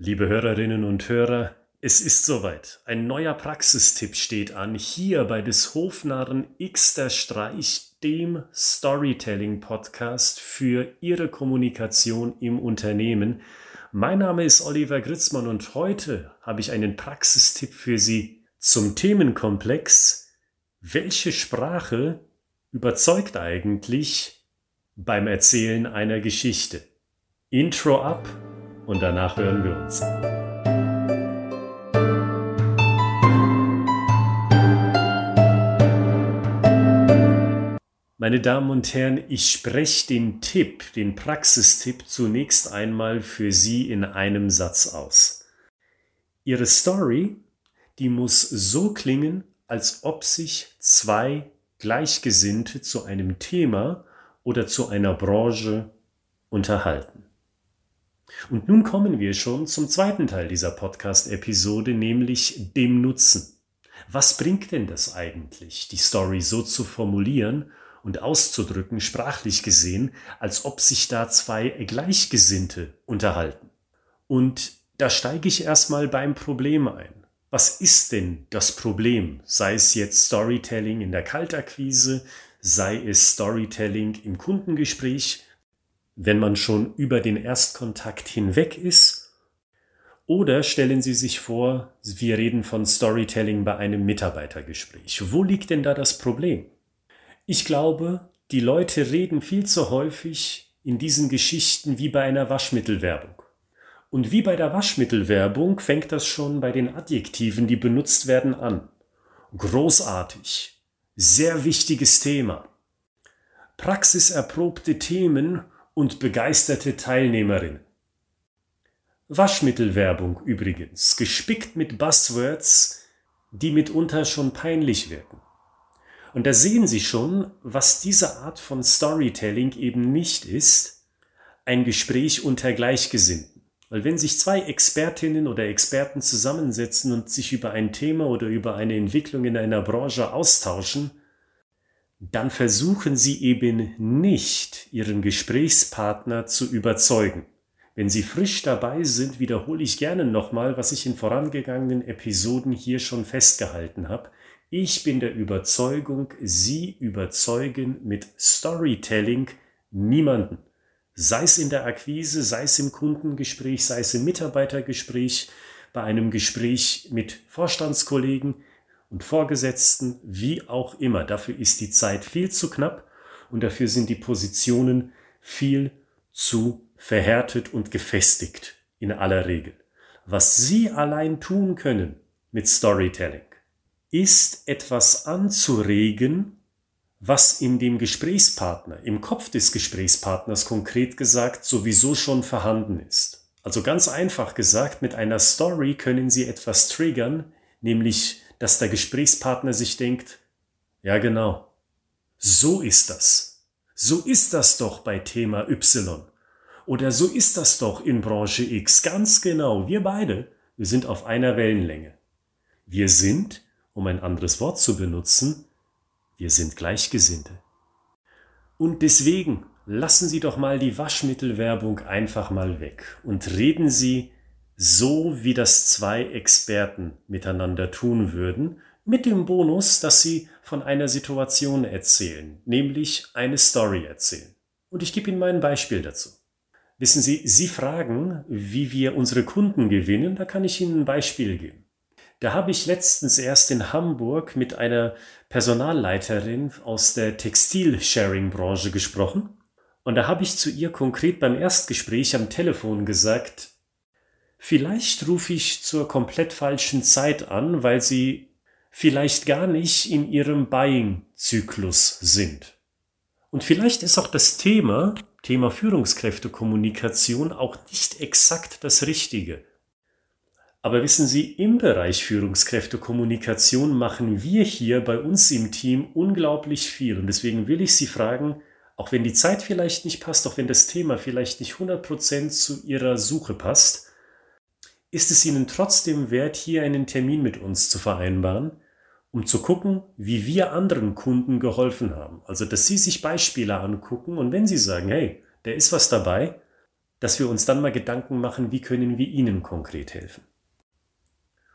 Liebe Hörerinnen und Hörer, es ist soweit. Ein neuer Praxistipp steht an, hier bei des Hofnarren Xter Streich, dem Storytelling-Podcast für Ihre Kommunikation im Unternehmen. Mein Name ist Oliver Gritzmann und heute habe ich einen Praxistipp für Sie zum Themenkomplex Welche Sprache überzeugt eigentlich beim Erzählen einer Geschichte? Intro ab und danach hören wir uns. Meine Damen und Herren, ich spreche den Tipp, den Praxistipp zunächst einmal für Sie in einem Satz aus. Ihre Story, die muss so klingen, als ob sich zwei Gleichgesinnte zu einem Thema oder zu einer Branche unterhalten. Und nun kommen wir schon zum zweiten Teil dieser Podcast-Episode, nämlich dem Nutzen. Was bringt denn das eigentlich, die Story so zu formulieren und auszudrücken, sprachlich gesehen, als ob sich da zwei Gleichgesinnte unterhalten? Und da steige ich erstmal beim Problem ein. Was ist denn das Problem? Sei es jetzt Storytelling in der Kaltakquise, sei es Storytelling im Kundengespräch, wenn man schon über den Erstkontakt hinweg ist? Oder stellen Sie sich vor, wir reden von Storytelling bei einem Mitarbeitergespräch. Wo liegt denn da das Problem? Ich glaube, die Leute reden viel zu häufig in diesen Geschichten wie bei einer Waschmittelwerbung. Und wie bei der Waschmittelwerbung fängt das schon bei den Adjektiven, die benutzt werden, an. Großartig, sehr wichtiges Thema, praxiserprobte Themen und begeisterte Teilnehmerinnen. Waschmittelwerbung übrigens, gespickt mit Buzzwords, die mitunter schon peinlich wirken. Und da sehen Sie schon, was diese Art von Storytelling eben nicht ist, ein Gespräch unter Gleichgesinnten. Weil wenn sich zwei Expertinnen oder Experten zusammensetzen und sich über ein Thema oder über eine Entwicklung in einer Branche austauschen, dann versuchen Sie eben nicht, Ihren Gesprächspartner zu überzeugen. Wenn Sie frisch dabei sind, wiederhole ich gerne nochmal, was ich in vorangegangenen Episoden hier schon festgehalten habe. Ich bin der Überzeugung, Sie überzeugen mit Storytelling niemanden. Sei es in der Akquise, sei es im Kundengespräch, sei es im Mitarbeitergespräch, bei einem Gespräch mit Vorstandskollegen, und Vorgesetzten, wie auch immer. Dafür ist die Zeit viel zu knapp und dafür sind die Positionen viel zu verhärtet und gefestigt in aller Regel. Was Sie allein tun können mit Storytelling, ist etwas anzuregen, was in dem Gesprächspartner, im Kopf des Gesprächspartners konkret gesagt, sowieso schon vorhanden ist. Also ganz einfach gesagt, mit einer Story können Sie etwas triggern, nämlich dass der Gesprächspartner sich denkt, ja genau, so ist das. So ist das doch bei Thema Y. Oder so ist das doch in Branche X. Ganz genau, wir beide, wir sind auf einer Wellenlänge. Wir sind, um ein anderes Wort zu benutzen, wir sind Gleichgesinnte. Und deswegen lassen Sie doch mal die Waschmittelwerbung einfach mal weg und reden Sie so wie das zwei Experten miteinander tun würden, mit dem Bonus, dass sie von einer Situation erzählen, nämlich eine Story erzählen. Und ich gebe Ihnen mal ein Beispiel dazu. Wissen Sie, Sie fragen, wie wir unsere Kunden gewinnen, da kann ich Ihnen ein Beispiel geben. Da habe ich letztens erst in Hamburg mit einer Personalleiterin aus der Textil-Sharing-Branche gesprochen. Und da habe ich zu ihr konkret beim Erstgespräch am Telefon gesagt, Vielleicht rufe ich zur komplett falschen Zeit an, weil Sie vielleicht gar nicht in Ihrem Buying-Zyklus sind. Und vielleicht ist auch das Thema, Thema Führungskräftekommunikation, auch nicht exakt das Richtige. Aber wissen Sie, im Bereich Führungskräftekommunikation machen wir hier bei uns im Team unglaublich viel. Und deswegen will ich Sie fragen, auch wenn die Zeit vielleicht nicht passt, auch wenn das Thema vielleicht nicht 100% zu Ihrer Suche passt, ist es Ihnen trotzdem wert, hier einen Termin mit uns zu vereinbaren, um zu gucken, wie wir anderen Kunden geholfen haben. Also, dass Sie sich Beispiele angucken und wenn Sie sagen, hey, da ist was dabei, dass wir uns dann mal Gedanken machen, wie können wir Ihnen konkret helfen.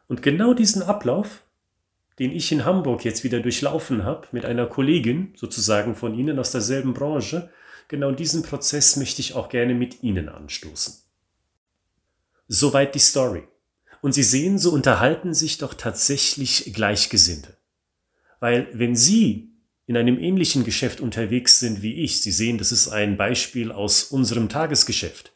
Und genau diesen Ablauf, den ich in Hamburg jetzt wieder durchlaufen habe, mit einer Kollegin sozusagen von Ihnen aus derselben Branche, genau diesen Prozess möchte ich auch gerne mit Ihnen anstoßen. Soweit die Story. Und Sie sehen, so unterhalten sich doch tatsächlich Gleichgesinnte. Weil wenn Sie in einem ähnlichen Geschäft unterwegs sind wie ich, Sie sehen, das ist ein Beispiel aus unserem Tagesgeschäft,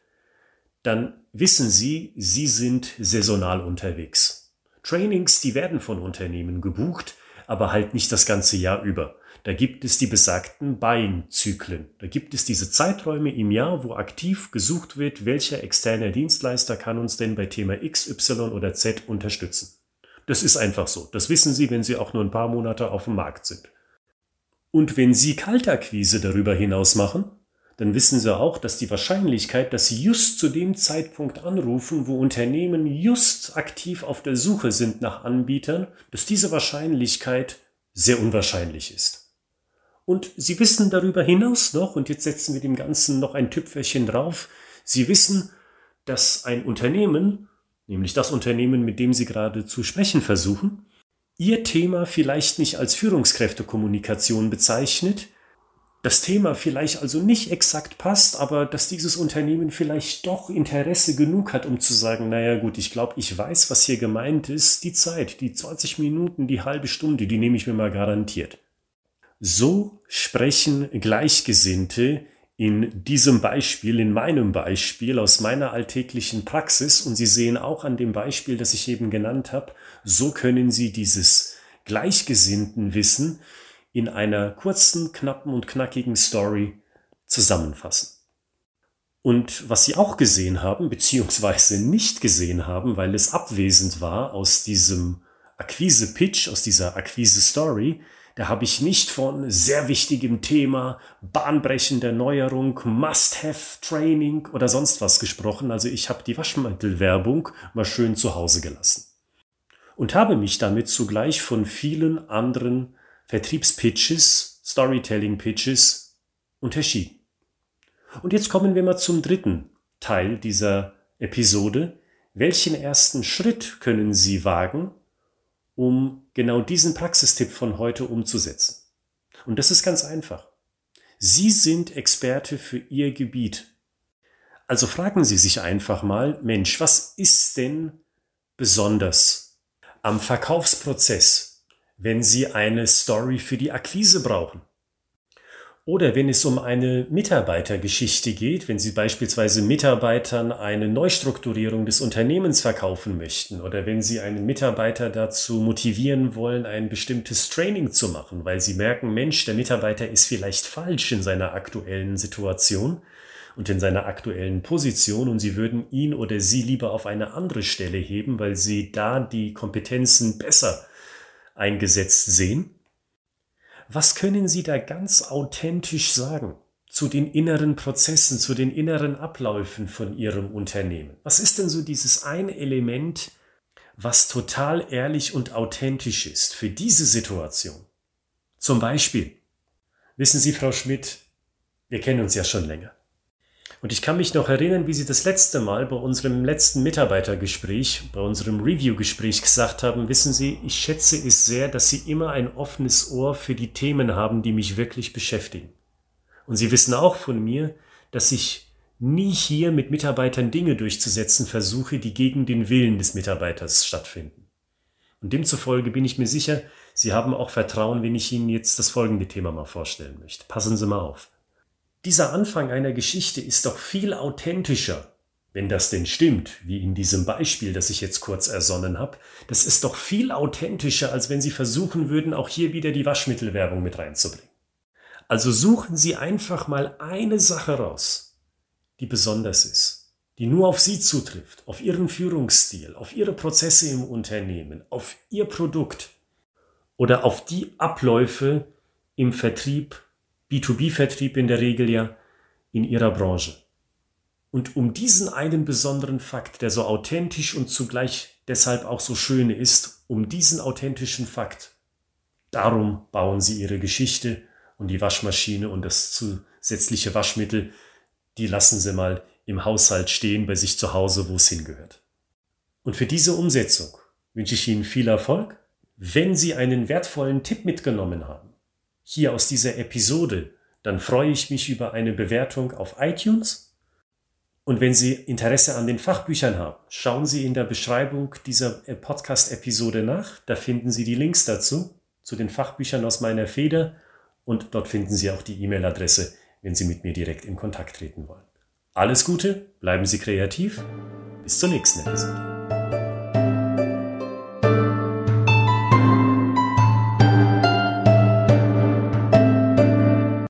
dann wissen Sie, Sie sind saisonal unterwegs. Trainings, die werden von Unternehmen gebucht, aber halt nicht das ganze Jahr über. Da gibt es die besagten Buying-Zyklen. Da gibt es diese Zeiträume im Jahr, wo aktiv gesucht wird, welcher externe Dienstleister kann uns denn bei Thema X, Y oder Z unterstützen. Das ist einfach so. Das wissen Sie, wenn Sie auch nur ein paar Monate auf dem Markt sind. Und wenn Sie Kaltakquise darüber hinaus machen, dann wissen Sie auch, dass die Wahrscheinlichkeit, dass Sie just zu dem Zeitpunkt anrufen, wo Unternehmen just aktiv auf der Suche sind nach Anbietern, dass diese Wahrscheinlichkeit sehr unwahrscheinlich ist. Und Sie wissen darüber hinaus noch, und jetzt setzen wir dem Ganzen noch ein Tüpfelchen drauf, Sie wissen, dass ein Unternehmen, nämlich das Unternehmen, mit dem Sie gerade zu sprechen versuchen, Ihr Thema vielleicht nicht als Führungskräftekommunikation bezeichnet, das Thema vielleicht also nicht exakt passt, aber dass dieses Unternehmen vielleicht doch Interesse genug hat, um zu sagen, naja gut, ich glaube, ich weiß, was hier gemeint ist, die Zeit, die 20 Minuten, die halbe Stunde, die nehme ich mir mal garantiert. So sprechen Gleichgesinnte in diesem Beispiel, in meinem Beispiel aus meiner alltäglichen Praxis und Sie sehen auch an dem Beispiel, das ich eben genannt habe, so können Sie dieses gleichgesinnten Wissen in einer kurzen, knappen und knackigen Story zusammenfassen. Und was Sie auch gesehen haben, beziehungsweise nicht gesehen haben, weil es abwesend war aus diesem Akquise-Pitch, aus dieser Akquise-Story, da habe ich nicht von sehr wichtigem Thema, bahnbrechender Neuerung, Must-Have-Training oder sonst was gesprochen. Also ich habe die Waschmittelwerbung mal schön zu Hause gelassen. Und habe mich damit zugleich von vielen anderen Vertriebspitches, Storytelling-Pitches unterschieden. Und jetzt kommen wir mal zum dritten Teil dieser Episode. Welchen ersten Schritt können Sie wagen, um genau diesen Praxistipp von heute umzusetzen? Und das ist ganz einfach. Sie sind Experte für Ihr Gebiet. Also fragen Sie sich einfach mal, Mensch, was ist denn besonders am Verkaufsprozess wenn Sie eine Story für die Akquise brauchen. Oder wenn es um eine Mitarbeitergeschichte geht, wenn Sie beispielsweise Mitarbeitern eine Neustrukturierung des Unternehmens verkaufen möchten oder wenn Sie einen Mitarbeiter dazu motivieren wollen, ein bestimmtes Training zu machen, weil Sie merken, Mensch, der Mitarbeiter ist vielleicht falsch in seiner aktuellen Situation und in seiner aktuellen Position und Sie würden ihn oder sie lieber auf eine andere Stelle heben, weil Sie da die Kompetenzen besser eingesetzt sehen? Was können Sie da ganz authentisch sagen zu den inneren Prozessen, zu den inneren Abläufen von Ihrem Unternehmen? Was ist denn so dieses eine Element, was total ehrlich und authentisch ist für diese Situation? Zum Beispiel, wissen Sie, Frau Schmidt, wir kennen uns ja schon länger. Und ich kann mich noch erinnern, wie Sie das letzte Mal bei unserem letzten Mitarbeitergespräch, bei unserem Review-Gespräch gesagt haben, wissen Sie, ich schätze es sehr, dass Sie immer ein offenes Ohr für die Themen haben, die mich wirklich beschäftigen. Und Sie wissen auch von mir, dass ich nie hier mit Mitarbeitern Dinge durchzusetzen versuche, die gegen den Willen des Mitarbeiters stattfinden. Und demzufolge bin ich mir sicher, Sie haben auch Vertrauen, wenn ich Ihnen jetzt das folgende Thema mal vorstellen möchte. Passen Sie mal auf. Dieser Anfang einer Geschichte ist doch viel authentischer, wenn das denn stimmt, wie in diesem Beispiel, das ich jetzt kurz ersonnen habe. Das ist doch viel authentischer, als wenn Sie versuchen würden, auch hier wieder die Waschmittelwerbung mit reinzubringen. Also suchen Sie einfach mal eine Sache raus, die besonders ist, die nur auf Sie zutrifft, auf Ihren Führungsstil, auf Ihre Prozesse im Unternehmen, auf Ihr Produkt oder auf die Abläufe im Vertrieb B2B-Vertrieb in der Regel ja, in ihrer Branche. Und um diesen einen besonderen Fakt, der so authentisch und zugleich deshalb auch so schön ist, um diesen authentischen Fakt, darum bauen sie ihre Geschichte und die Waschmaschine und das zusätzliche Waschmittel, die lassen sie mal im Haushalt stehen, bei sich zu Hause, wo es hingehört. Und für diese Umsetzung wünsche ich Ihnen viel Erfolg. Wenn Sie einen wertvollen Tipp mitgenommen haben, hier aus dieser Episode, dann freue ich mich über eine Bewertung auf iTunes. Und wenn Sie Interesse an den Fachbüchern haben, schauen Sie in der Beschreibung dieser Podcast-Episode nach. Da finden Sie die Links dazu, zu den Fachbüchern aus meiner Feder. Und dort finden Sie auch die E-Mail-Adresse, wenn Sie mit mir direkt in Kontakt treten wollen. Alles Gute, bleiben Sie kreativ. Bis zur nächsten Episode.